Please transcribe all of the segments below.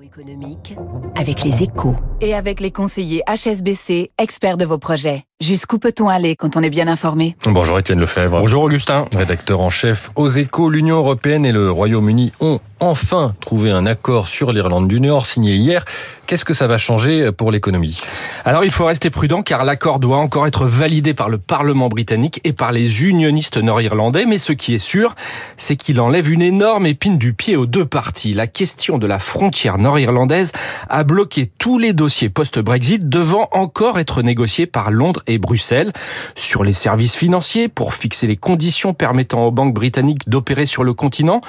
Économique avec les échos. Et avec les conseillers HSBC, experts de vos projets. Jusqu'où peut-on aller quand on est bien informé? Bonjour Étienne Lefebvre. Bonjour Augustin. Rédacteur en chef aux échos, l'Union Européenne et le Royaume-Uni ont enfin trouvé un accord sur l'Irlande du Nord signé hier. Qu'est-ce que ça va changer pour l'économie? Alors il faut rester prudent car l'accord doit encore être validé par le Parlement britannique et par les unionistes nord-irlandais. Mais ce qui est sûr, c'est qu'il enlève une énorme épine du pied aux deux parties. La question de la frontière nord-irlandaise a bloqué tous les dossiers post-Brexit devant encore être négociés par Londres et Bruxelles. Sur les services financiers, pour fixer les conditions permettant aux banques britanniques d'opérer sur le continent.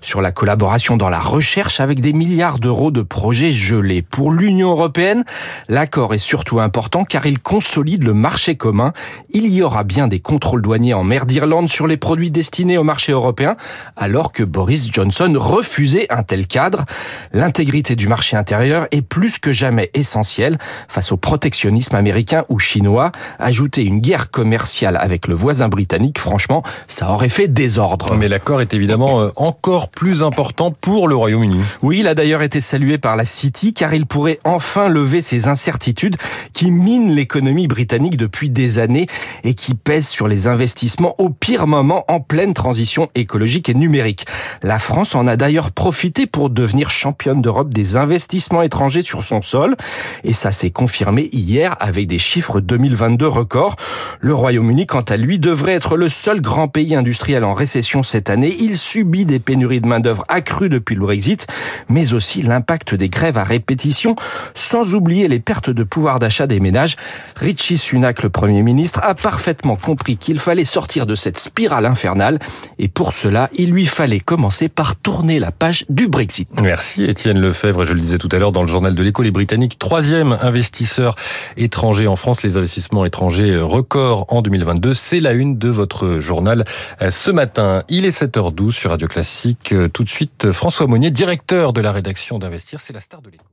Sur la collaboration dans la recherche avec des milliards d'euros de projets gelés. Pour l'Union européenne, l'accord est surtout important car il consolide le marché commun. Il y aura bien des contrôles douaniers en mer d'Irlande sur les produits destinés au marché européen, alors que Boris Johnson refusait un tel cadre. L'intégrité du marché intérieur est plus que jamais essentielle face au protectionnisme américain ou chinois. Ajouter une guerre commerciale avec le voisin britannique, franchement, ça aurait fait désordre. Mais l'accord est évidemment euh, encore plus important pour le Royaume-Uni. Oui, il a d'ailleurs été salué par la City car il pourrait enfin lever ces incertitudes qui minent l'économie britannique depuis des années et qui pèsent sur les investissements au pire moment en pleine transition écologique et numérique. La France en a d'ailleurs profité pour devenir championne d'Europe des investissements étrangers sur son sol et ça s'est confirmé hier avec des chiffres 2022 records. Le Royaume-Uni, quant à lui, devrait être le seul grand pays industriel en récession cette année. Il subit des pénuries de main-d'œuvre accrues depuis le Brexit, mais aussi l'impact des grèves à répétition, sans oublier les pertes de pouvoir d'achat des ménages. Richie Sunak, le Premier ministre, a parfaitement compris qu'il fallait sortir de cette spirale infernale, et pour cela, il lui fallait commencer par tourner la page du Brexit. Merci Étienne Lefebvre. Je le disais tout à l'heure dans le journal de l'écho, les Britanniques, troisième investisseur étranger en France, les investissements étrangers record en 2022. C'est la une de votre journal ce matin. Il est 7h12 sur Radio Classique. Tout de suite, François Monnier, directeur de la rédaction d'Investir. C'est la star de l'écho.